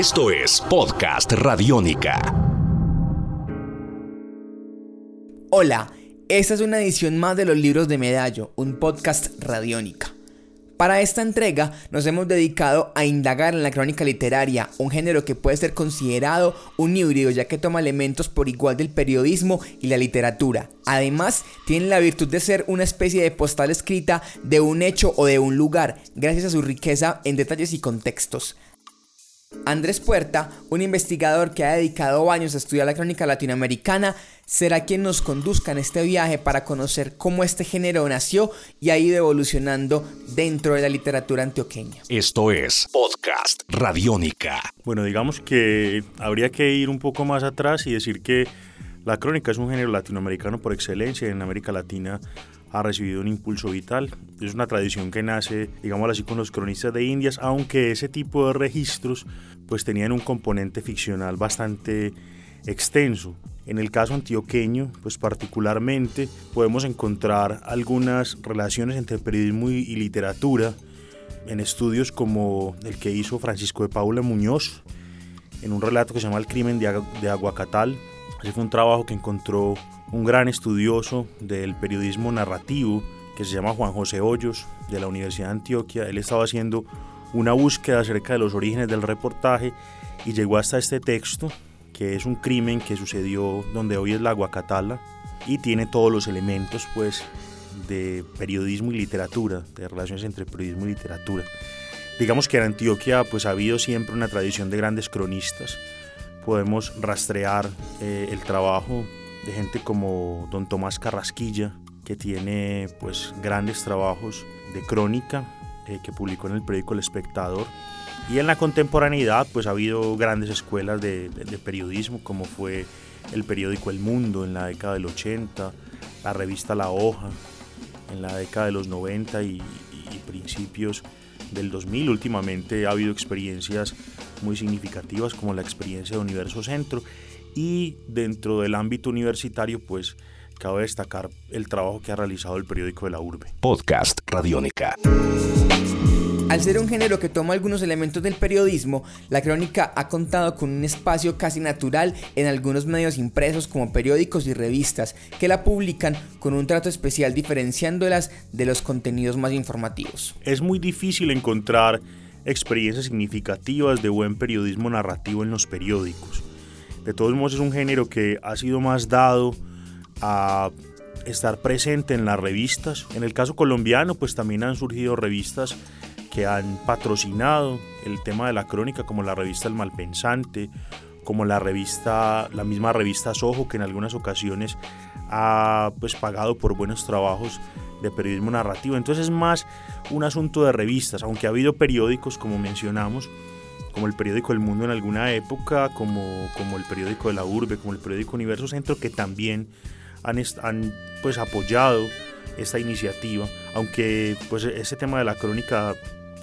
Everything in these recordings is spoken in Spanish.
Esto es Podcast Radiónica. Hola, esta es una edición más de los libros de Medallo, un podcast Radiónica. Para esta entrega nos hemos dedicado a indagar en la crónica literaria, un género que puede ser considerado un híbrido ya que toma elementos por igual del periodismo y la literatura. Además, tiene la virtud de ser una especie de postal escrita de un hecho o de un lugar, gracias a su riqueza en detalles y contextos. Andrés Puerta, un investigador que ha dedicado años a estudiar la crónica latinoamericana, será quien nos conduzca en este viaje para conocer cómo este género nació y ha ido evolucionando dentro de la literatura antioqueña. Esto es Podcast Radiónica. Bueno, digamos que habría que ir un poco más atrás y decir que la crónica es un género latinoamericano por excelencia en América Latina ha recibido un impulso vital. Es una tradición que nace, digamos así, con los cronistas de Indias, aunque ese tipo de registros pues tenían un componente ficcional bastante extenso. En el caso antioqueño, pues particularmente podemos encontrar algunas relaciones entre periodismo y, literatura en estudios como el que hizo Francisco de Paula Muñoz en un relato que se llama El crimen de, de Aguacatal. Ese fue un trabajo que encontró un gran estudioso del periodismo narrativo que se llama Juan José Hoyos de la Universidad de Antioquia. Él estaba haciendo una búsqueda acerca de los orígenes del reportaje y llegó hasta este texto, que es un crimen que sucedió donde hoy es la Guacatala y tiene todos los elementos pues de periodismo y literatura, de relaciones entre periodismo y literatura. Digamos que en Antioquia pues ha habido siempre una tradición de grandes cronistas. Podemos rastrear eh, el trabajo de gente como don Tomás Carrasquilla, que tiene pues grandes trabajos de crónica eh, que publicó en el periódico El Espectador. Y en la contemporaneidad pues ha habido grandes escuelas de, periodismo como fue el periódico El Mundo en la década del 80, la revista La Hoja en la década de los 90 y, y principios del 2000. Últimamente ha habido experiencias muy significativas como la experiencia de Universo Centro y dentro del ámbito universitario, pues cabe destacar el trabajo que ha realizado el periódico de la urbe. Podcast Radiónica. Al ser un género que toma algunos elementos del periodismo, la crónica ha contado con un espacio casi natural en algunos medios impresos como periódicos y revistas que la publican con un trato especial diferenciándolas de los contenidos más informativos. Es muy difícil encontrar experiencias significativas de buen periodismo narrativo en los periódicos. De todos modos es un género que ha sido más dado a estar presente en las revistas. En el caso colombiano, pues también han surgido revistas que han patrocinado el tema de la crónica, como la revista El Malpensante, como la revista, la misma revista Sojo, que en algunas ocasiones ha pues pagado por buenos trabajos de periodismo narrativo. Entonces es más un asunto de revistas, aunque ha habido periódicos, como mencionamos, como el periódico El Mundo en alguna época, como, como el periódico de la Urbe, como el periódico Universo Centro, que también han, han pues, apoyado esta iniciativa, aunque pues, ese tema de la crónica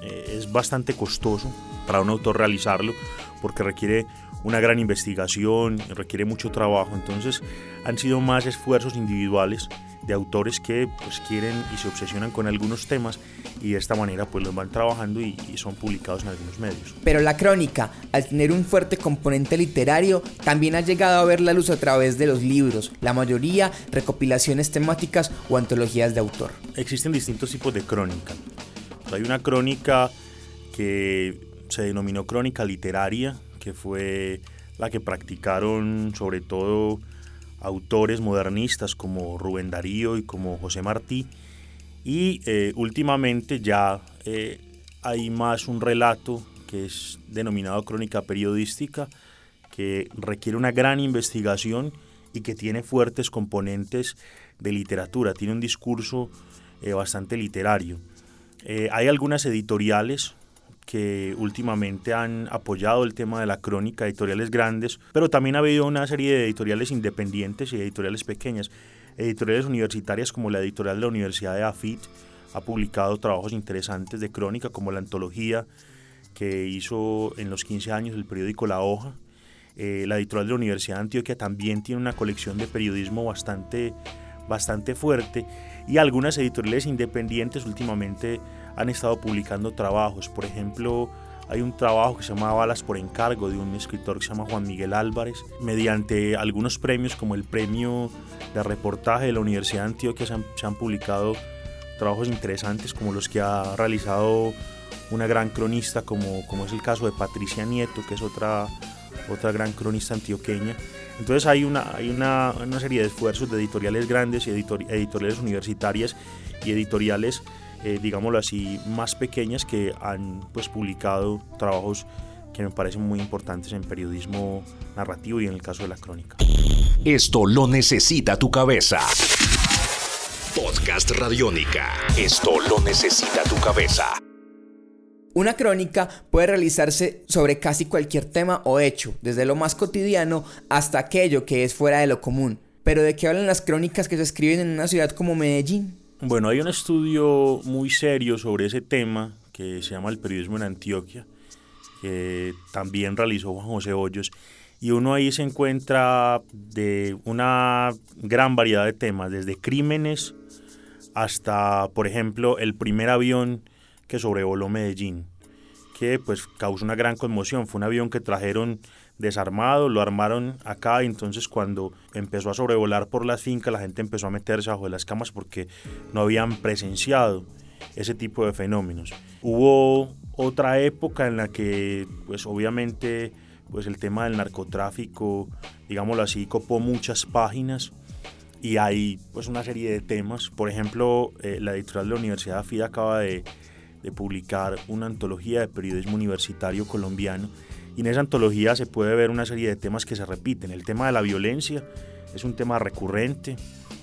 eh, es bastante costoso para un autor realizarlo, porque requiere una gran investigación, requiere mucho trabajo, entonces han sido más esfuerzos individuales de autores que pues quieren y se obsesionan con algunos temas y de esta manera pues los van trabajando y, son publicados en algunos medios. Pero la crónica, al tener un fuerte componente literario, también ha llegado a ver la luz a través de los libros, la mayoría recopilaciones temáticas o antologías de autor. Existen distintos tipos de crónica. Hay una crónica que se denominó crónica literaria, que fue la que practicaron sobre todo autores modernistas como Rubén Darío y como José Martí. Y eh, últimamente ya eh, hay más un relato que es denominado crónica periodística, que requiere una gran investigación y que tiene fuertes componentes de literatura, tiene un discurso eh, bastante literario. hay algunas editoriales que últimamente han apoyado el tema de la crónica, editoriales grandes, pero también ha habido una serie de editoriales independientes y editoriales pequeñas. Editoriales universitarias como la editorial de la Universidad de AFIT ha publicado trabajos interesantes de crónica como la antología que hizo en los 15 años el periódico La Hoja. Eh, la editorial de la Universidad de Antioquia también tiene una colección de periodismo bastante, bastante fuerte y algunas editoriales independientes últimamente han estado publicando trabajos. Por ejemplo, hay un trabajo que se llama Balas por encargo de un escritor que se llama Juan Miguel Álvarez. Mediante algunos premios como el premio de reportaje de la Universidad de Antioquia se han, se han publicado trabajos interesantes como los que ha realizado una gran cronista como, como es el caso de Patricia Nieto, que es otra, otra gran cronista antioqueña. Entonces hay una, hay una, una serie de esfuerzos de editoriales grandes y editoriales universitarias y editoriales, eh, digámoslo así, más pequeñas que han pues, publicado trabajos que me parecen muy importantes en periodismo narrativo y en el caso de la crónica. Esto lo necesita tu cabeza. Podcast Radiónica. Esto lo necesita tu cabeza. Una crónica puede realizarse sobre casi cualquier tema o hecho, desde lo más cotidiano hasta aquello que es fuera de lo común. Pero ¿de qué hablan las crónicas que se escriben en una ciudad como Medellín? Bueno, hay un estudio muy serio sobre ese tema que se llama el periodismo en Antioquia, que también realizó Juan José Hoyos, y uno ahí se encuentra de una gran variedad de temas, desde crímenes hasta, por ejemplo, el primer avión que sobrevoló Medellín, que pues causó una gran conmoción. Fue un avión que trajeron desarmado, lo armaron acá y entonces cuando empezó a sobrevolar por las fincas la gente empezó a meterse bajo de las camas porque no habían presenciado ese tipo de fenómenos. Hubo otra época en la que pues obviamente pues el tema del narcotráfico, digámoslo así, copó muchas páginas y hay pues una serie de temas. Por ejemplo, eh, la editorial de la Universidad FIDA acaba de de publicar una antología de periodismo universitario colombiano y en esa antología se puede ver una serie de temas que se repiten. El tema de la violencia es un tema recurrente,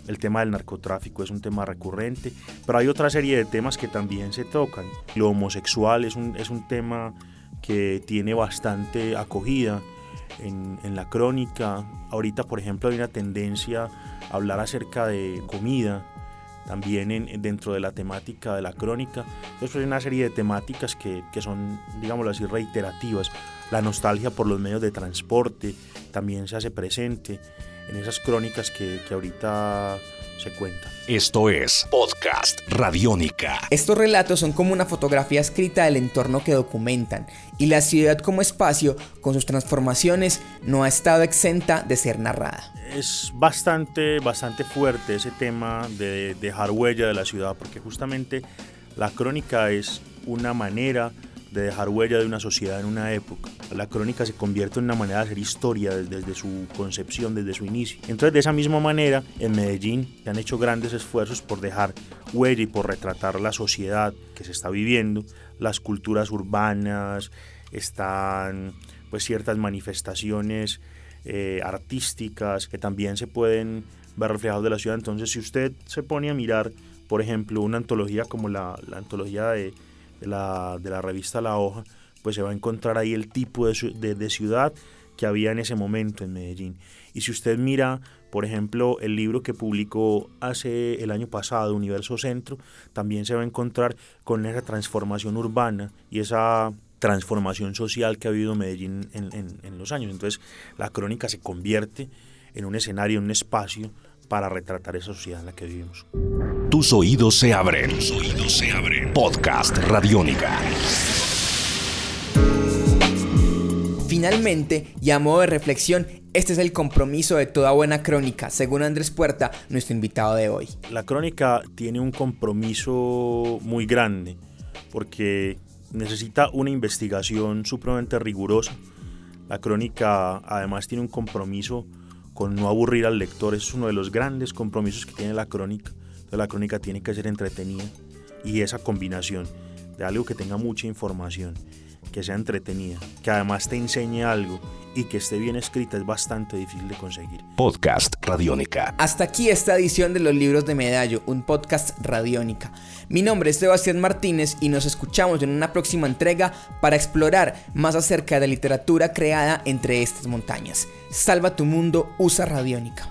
el tema del narcotráfico es un tema recurrente, pero hay otra serie de temas que también se tocan. Lo homosexual es un, es un tema que tiene bastante acogida en, en la crónica. Ahorita, por ejemplo, hay una tendencia a hablar acerca de comida, también en, dentro de la temática de la crónica. Entonces hay una serie de temáticas que, que, son, digámoslo así, reiterativas. La nostalgia por los medios de transporte también se hace presente en esas crónicas que, que ahorita se cuentan. Esto es Podcast Radiónica. Estos relatos son como una fotografía escrita del entorno que documentan, y la ciudad como espacio, con sus transformaciones, no ha estado exenta de ser narrada. Es bastante, bastante fuerte ese tema de dejar huella de la ciudad, porque justamente la crónica es una manera de dejar huella de una sociedad en una época. La crónica se convierte en una manera de hacer historia desde, su concepción, desde su inicio. Entonces, de esa misma manera, en Medellín se han hecho grandes esfuerzos por dejar huella y por retratar la sociedad que se está viviendo, las culturas urbanas, están pues ciertas manifestaciones eh, artísticas que también se pueden ver reflejados de la ciudad. Entonces, si usted se pone a mirar, por ejemplo, una antología como la, la antología de de la, de la revista La Hoja, pues se va a encontrar ahí el tipo de, de, ciudad que había en ese momento en Medellín. Y si usted mira, por ejemplo, el libro que publicó hace el año pasado, Universo Centro, también se va a encontrar con esa transformación urbana y esa transformación social que ha habido Medellín en, en, en los años. Entonces, la crónica se convierte en un escenario, en un espacio para retratar esa sociedad en la que vivimos. Tus oídos se abren. Tus oídos se abren. Podcast Radiónica. Finalmente, y a modo de reflexión, este es el compromiso de toda buena crónica, según Andrés Puerta, nuestro invitado de hoy. La crónica tiene un compromiso muy grande porque necesita una investigación supremamente rigurosa. La crónica además tiene un compromiso con no aburrir al lector. Es uno de los grandes compromisos que tiene la crónica. Entonces la crónica tiene que ser entretenida y esa combinación de algo que tenga mucha información, que sea entretenida, que además te enseñe algo y que esté bien escrita es bastante difícil de conseguir. Podcast Radiónica. Hasta aquí esta edición de los libros de Medallo, un podcast Radiónica. Mi nombre es Sebastián Martínez y nos escuchamos en una próxima entrega para explorar más acerca de la literatura creada entre estas montañas. Salva tu mundo, usa Radiónica.